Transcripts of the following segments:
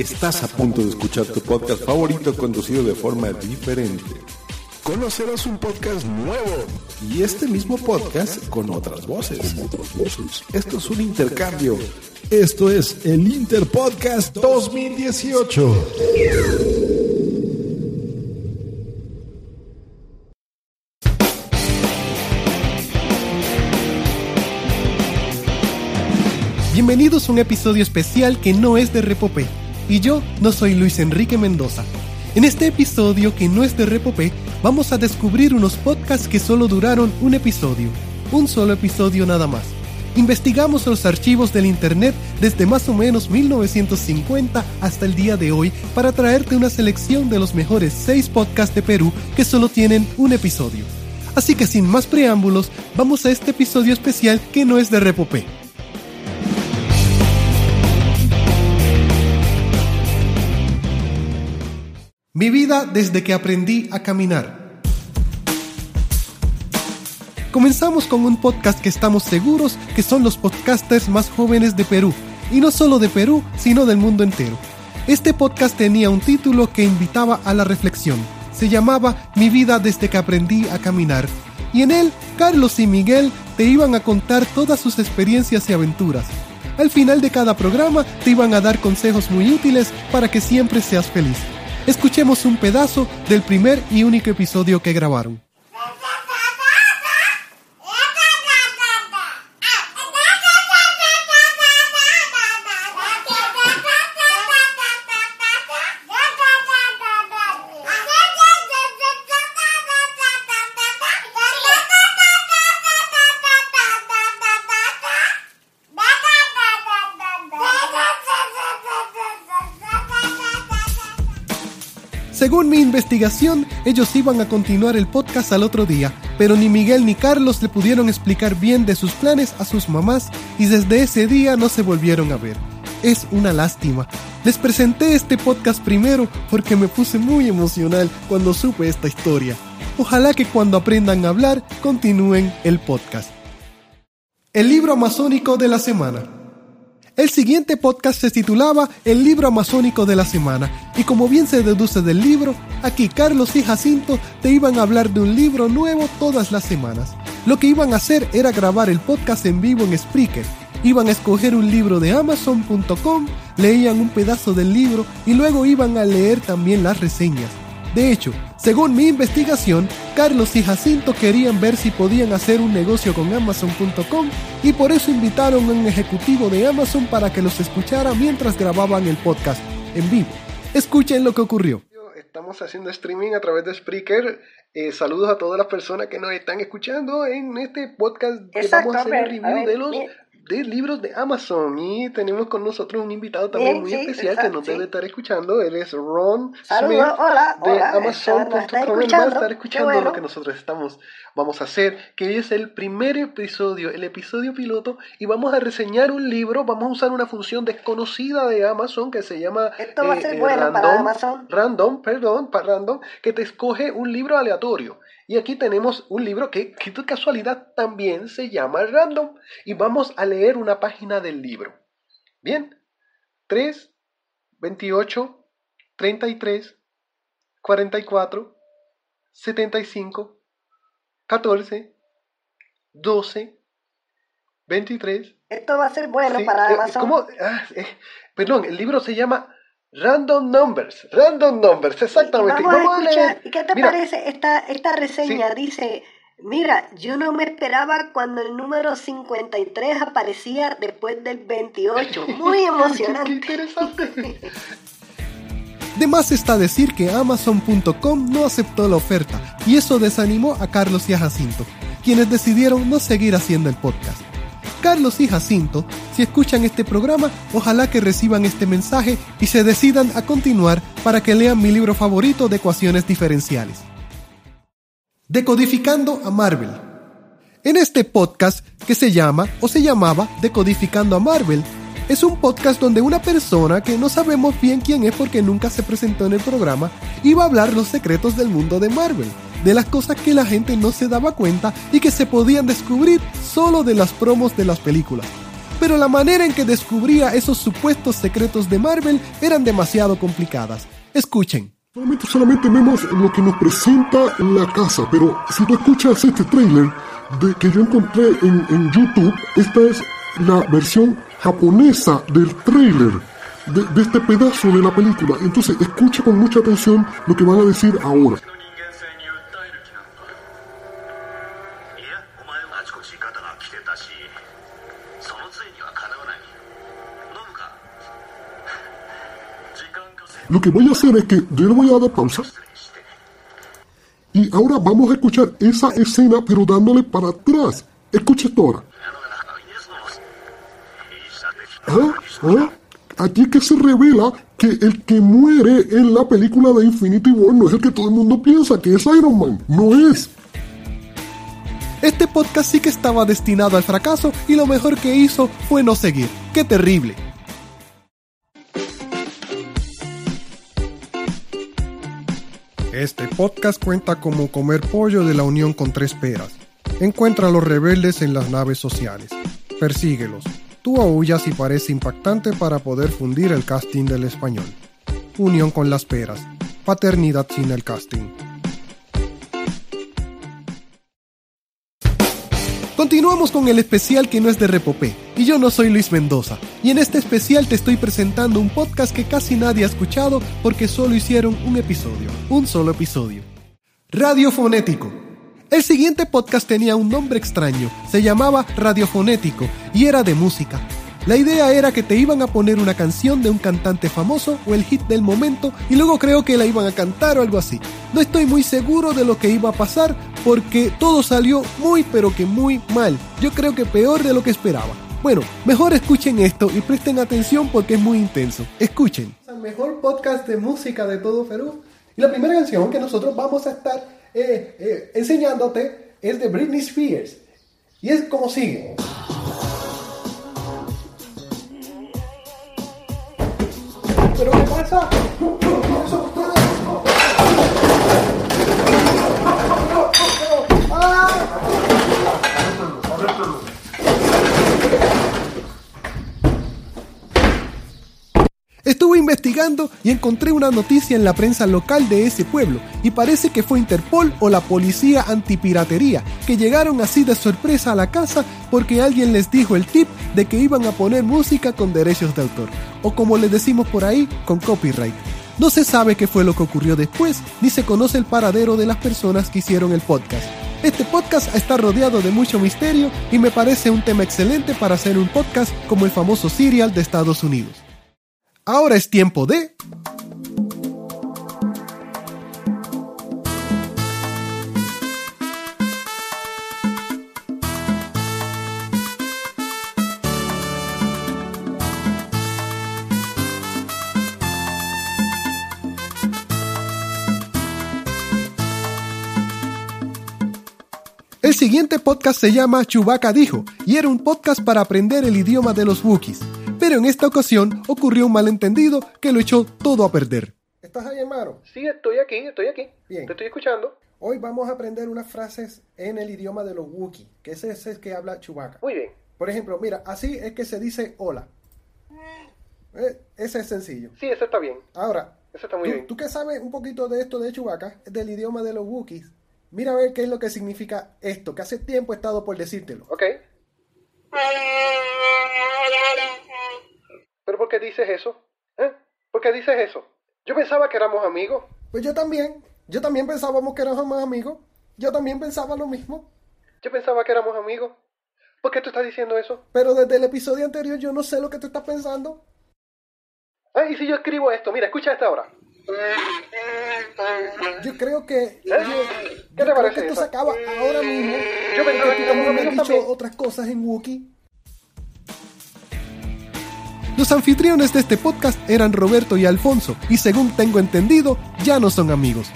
Estás a punto de escuchar tu podcast favorito conducido de forma diferente. Conocerás un podcast nuevo y este mismo podcast con otras voces. Esto es un intercambio. Esto es el Interpodcast 2018. Bienvenidos a un episodio especial que no es de Repopé. Y yo no soy Luis Enrique Mendoza. En este episodio que no es de Repopé, vamos a descubrir unos podcasts que solo duraron un episodio. Un solo episodio nada más. Investigamos los archivos del Internet desde más o menos 1950 hasta el día de hoy para traerte una selección de los mejores 6 podcasts de Perú que solo tienen un episodio. Así que sin más preámbulos, vamos a este episodio especial que no es de Repopé. Mi vida desde que aprendí a caminar. Comenzamos con un podcast que estamos seguros que son los podcasters más jóvenes de Perú, y no solo de Perú, sino del mundo entero. Este podcast tenía un título que invitaba a la reflexión. Se llamaba Mi vida desde que aprendí a caminar, y en él Carlos y Miguel te iban a contar todas sus experiencias y aventuras. Al final de cada programa te iban a dar consejos muy útiles para que siempre seas feliz. Escuchemos un pedazo del primer y único episodio que grabaron. Según mi investigación, ellos iban a continuar el podcast al otro día, pero ni Miguel ni Carlos le pudieron explicar bien de sus planes a sus mamás y desde ese día no se volvieron a ver. Es una lástima. Les presenté este podcast primero porque me puse muy emocional cuando supe esta historia. Ojalá que cuando aprendan a hablar continúen el podcast. El libro amazónico de la semana. El siguiente podcast se titulaba El libro amazónico de la semana y como bien se deduce del libro, aquí Carlos y Jacinto te iban a hablar de un libro nuevo todas las semanas. Lo que iban a hacer era grabar el podcast en vivo en Spreaker. Iban a escoger un libro de amazon.com, leían un pedazo del libro y luego iban a leer también las reseñas. De hecho, según mi investigación, Carlos y Jacinto querían ver si podían hacer un negocio con Amazon.com y por eso invitaron a un ejecutivo de Amazon para que los escuchara mientras grababan el podcast en vivo. Escuchen lo que ocurrió. Estamos haciendo streaming a través de Spreaker. Eh, saludos a todas las personas que nos están escuchando en este podcast que vamos a hacer el review de los de libros de Amazon y tenemos con nosotros un invitado también muy especial que nos debe estar escuchando. Él es Ron Smith de Amazon.com. va a estar escuchando lo que nosotros estamos vamos a hacer, que es el primer episodio, el episodio piloto y vamos a reseñar un libro, vamos a usar una función desconocida de Amazon que se llama Esto va a ser eh, bueno random, para Amazon. Random, perdón, para random, que te escoge un libro aleatorio. Y aquí tenemos un libro que, que de casualidad también se llama Random. Y vamos a leer una página del libro. Bien. 3, 28, 33, 44, 75, 14, 12, 23. Esto va a ser bueno para eh, Amazon. ¿cómo? Ah, eh, perdón, el libro se llama Random Numbers, Random Numbers, exactamente. Vamos, a, escuchar. ¿Y qué te parece esta, esta reseña? Dice, mira, yo no me esperaba cuando el número 53 aparecía después del 28. Muy emocionante. qué interesante. De más está decir que Amazon.com no aceptó la oferta y eso desanimó a Carlos y a Jacinto, quienes decidieron no seguir haciendo el podcast. Carlos y Jacinto, si escuchan este programa, ojalá que reciban este mensaje y se decidan a continuar para que lean mi libro favorito de ecuaciones diferenciales. Decodificando a Marvel. En este podcast, que se llama o se llamaba Decodificando a Marvel, es un podcast donde una persona que no sabemos bien quién es porque nunca se presentó en el programa, iba a hablar los secretos del mundo de Marvel de las cosas que la gente no se daba cuenta y que se podían descubrir solo de las promos de las películas. pero la manera en que descubría esos supuestos secretos de Marvel eran demasiado complicadas. Escuchen. Solamente, solamente vemos lo que nos presenta la casa, pero si tú escuchas este trailer de, que yo encontré en, en YouTube, esta es la versión japonesa del trailer de, de, este pedazo de la película. Entonces escucha con mucha atención lo que van a decir ahora. Lo que voy a hacer es que yo le voy a dar pausa. Y ahora vamos a escuchar esa escena, pero dándole para atrás. Escucha esto ahora. ¿Ah? ¿Ah? Aquí es que se revela que el que muere en la película de Infinity War no es el que todo el mundo piensa que es Iron Man. No es. Este podcast sí que estaba destinado al fracaso y lo mejor que hizo fue no seguir. ¡Qué terrible! Este podcast cuenta como comer pollo de la unión con tres peras. Encuentra a los rebeldes en las naves sociales. Persíguelos. Tú aullas y parece impactante para poder fundir el casting del español. Unión con las peras. Paternidad sin el casting. Continuamos con el especial que no es de Repopé, y yo no soy Luis Mendoza, y en este especial te estoy presentando un podcast que casi nadie ha escuchado porque solo hicieron un episodio, un solo episodio. Radiofonético. El siguiente podcast tenía un nombre extraño, se llamaba Radiofonético, y era de música, la idea era que te iban a poner una canción de un cantante famoso o el hit del momento y luego creo que la iban a cantar o algo así. No estoy muy seguro de lo que iba a pasar porque todo salió muy pero que muy mal. Yo creo que peor de lo que esperaba. Bueno, mejor escuchen esto y presten atención porque es muy intenso. Escuchen. El mejor podcast de música de todo Perú. Y la primera canción que nosotros vamos a estar eh, eh, enseñándote es de Britney Spears. Y es como sigue. ¿Pero qué pasa? Y encontré una noticia en la prensa local de ese pueblo y parece que fue Interpol o la policía antipiratería que llegaron así de sorpresa a la casa porque alguien les dijo el tip de que iban a poner música con derechos de autor o como les decimos por ahí con copyright. No se sabe qué fue lo que ocurrió después ni se conoce el paradero de las personas que hicieron el podcast. Este podcast está rodeado de mucho misterio y me parece un tema excelente para hacer un podcast como el famoso Serial de Estados Unidos. Ahora es tiempo de... El siguiente podcast se llama Chewbacca dijo y era un podcast para aprender el idioma de los Wookiees pero en esta ocasión ocurrió un malentendido que lo echó todo a perder. ¿Estás ahí, hermano? Sí, estoy aquí, estoy aquí. Bien. Te estoy escuchando. Hoy vamos a aprender unas frases en el idioma de los Wookiee, que ese es el que habla Chewbacca. Muy bien. Por ejemplo, mira, así es que se dice hola. Eh, ese es sencillo. Sí, ese está bien. Ahora, eso está muy tú, bien. tú que sabes un poquito de esto de Chewbacca, del idioma de los Wookiees, mira a ver qué es lo que significa esto, que hace tiempo he estado por decírtelo. Ok. ¿Pero por qué dices eso? ¿Eh? ¿Por qué dices eso? Yo pensaba que éramos amigos. Pues yo también. Yo también pensábamos que éramos amigos. Yo también pensaba lo mismo. Yo pensaba que éramos amigos. ¿Por qué tú estás diciendo eso? Pero desde el episodio anterior yo no sé lo que tú estás pensando. Ah, y si yo escribo esto, mira, escucha esta ahora. Yo creo que. ¿Eh? Yo, ¿Qué yo te creo parece que esto se acaba ahora mismo. Yo pensaba que tú también me has dicho también. otras cosas en Wookiee. Los anfitriones de este podcast eran Roberto y Alfonso, y según tengo entendido, ya no son amigos.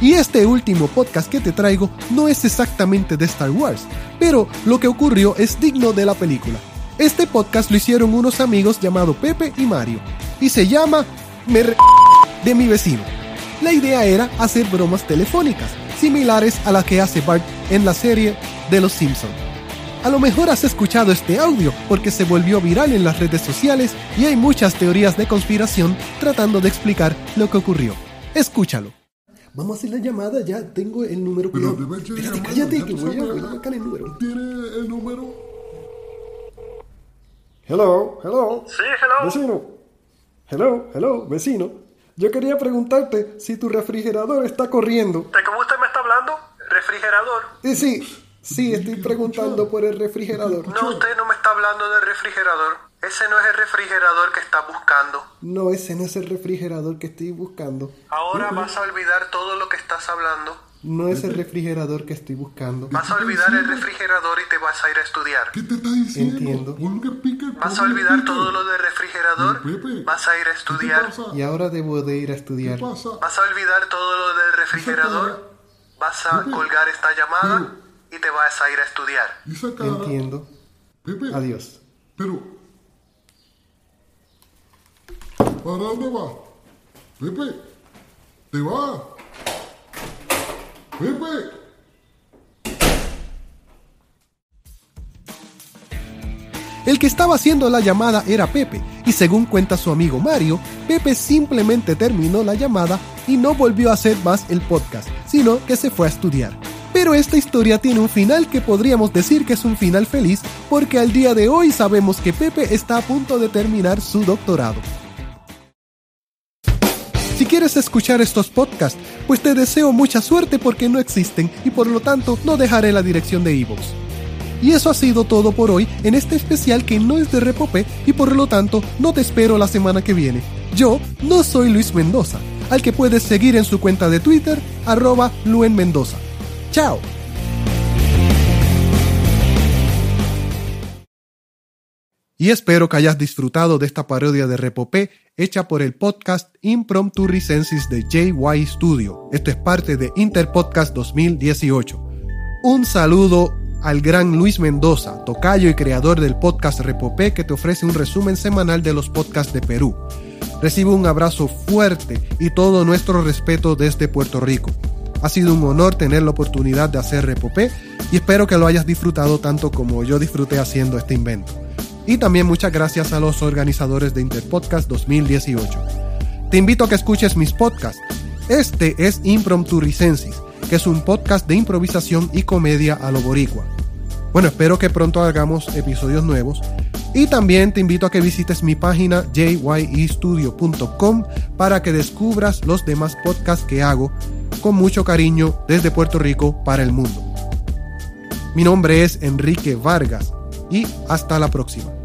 Y este último podcast que te traigo no es exactamente de Star Wars, pero lo que ocurrió es digno de la película. Este podcast lo hicieron unos amigos llamados Pepe y Mario, y se llama Me re- de mi vecino. La idea era hacer bromas telefónicas, similares a las que hace Bart en la serie de Los Simpsons. A lo mejor has escuchado este audio porque se volvió viral en las redes sociales y hay muchas teorías de conspiración tratando de explicar lo que ocurrió. Escúchalo. Vamos a hacer la llamada, ya tengo el número. Pero cuidado. debe ser Espérate, llamada, cállate, que voy a, sabes. voy a marcar el número. ¿Tiene el número? Hello, hello. Sí, hello. Vecino. Hello, hello, vecino. Yo quería preguntarte si tu refrigerador está corriendo. ¿De cómo usted me está hablando? Refrigerador. Y sí, sí, estoy preguntando por el refrigerador. No, usted no me está hablando del refrigerador. Ese no es el refrigerador que está buscando. No, ese no es el refrigerador que estoy buscando. Ahora vas a olvidar todo lo que estás hablando. No es el refrigerador que estoy buscando. Vas a olvidar el refrigerador y te vas a ir a estudiar. ¿Qué te está diciendo? Entiendo. Vas a olvidar todo lo del refrigerador. Pepe, Vas a ir a ¿Qué estudiar. Y ahora debo de ir a ¿Qué estudiar. Vas a olvidar todo lo del refrigerador. Vas a colgar esta llamada y te vas a ir a estudiar. ¿Y esa cara? Entiendo. Pepe, Adiós. pero... ¿Para dónde vas? Pepe, ¿te vas? Pepe. El que estaba haciendo la llamada era Pepe, y según cuenta su amigo Mario, Pepe simplemente terminó la llamada y no volvió a hacer más el podcast, sino que se fue a estudiar. Pero esta historia tiene un final que podríamos decir que es un final feliz, porque al día de hoy sabemos que Pepe está a punto de terminar su doctorado. Si quieres escuchar estos podcasts, pues te deseo mucha suerte porque no existen y por lo tanto no dejaré la dirección de iVoox. Y eso ha sido todo por hoy en este especial que no es de Repopé y por lo tanto no te espero la semana que viene. Yo no soy Luis Mendoza, al que puedes seguir en su cuenta de Twitter, arroba Luen Mendoza. ¡Chao! Y espero que hayas disfrutado de esta parodia de Repopé hecha por el podcast Impromptu Recensis de JY Studio. Esto es parte de Interpodcast 2018. Un saludo al gran Luis Mendoza, tocayo y creador del podcast Repopé que te ofrece un resumen semanal de los podcasts de Perú. Recibe un abrazo fuerte y todo nuestro respeto desde Puerto Rico. Ha sido un honor tener la oportunidad de hacer Repopé y espero que lo hayas disfrutado tanto como yo disfruté haciendo este invento. Y también muchas gracias a los organizadores de Interpodcast 2018. Te invito a que escuches mis podcasts. Este es Impromptu Ricensis, que es un podcast de improvisación y comedia a lo boricua. Bueno, espero que pronto hagamos episodios nuevos. Y también te invito a que visites mi página jyestudio.com para que descubras los demás podcasts que hago con mucho cariño desde Puerto Rico para el mundo. Mi nombre es Enrique Vargas y hasta la próxima.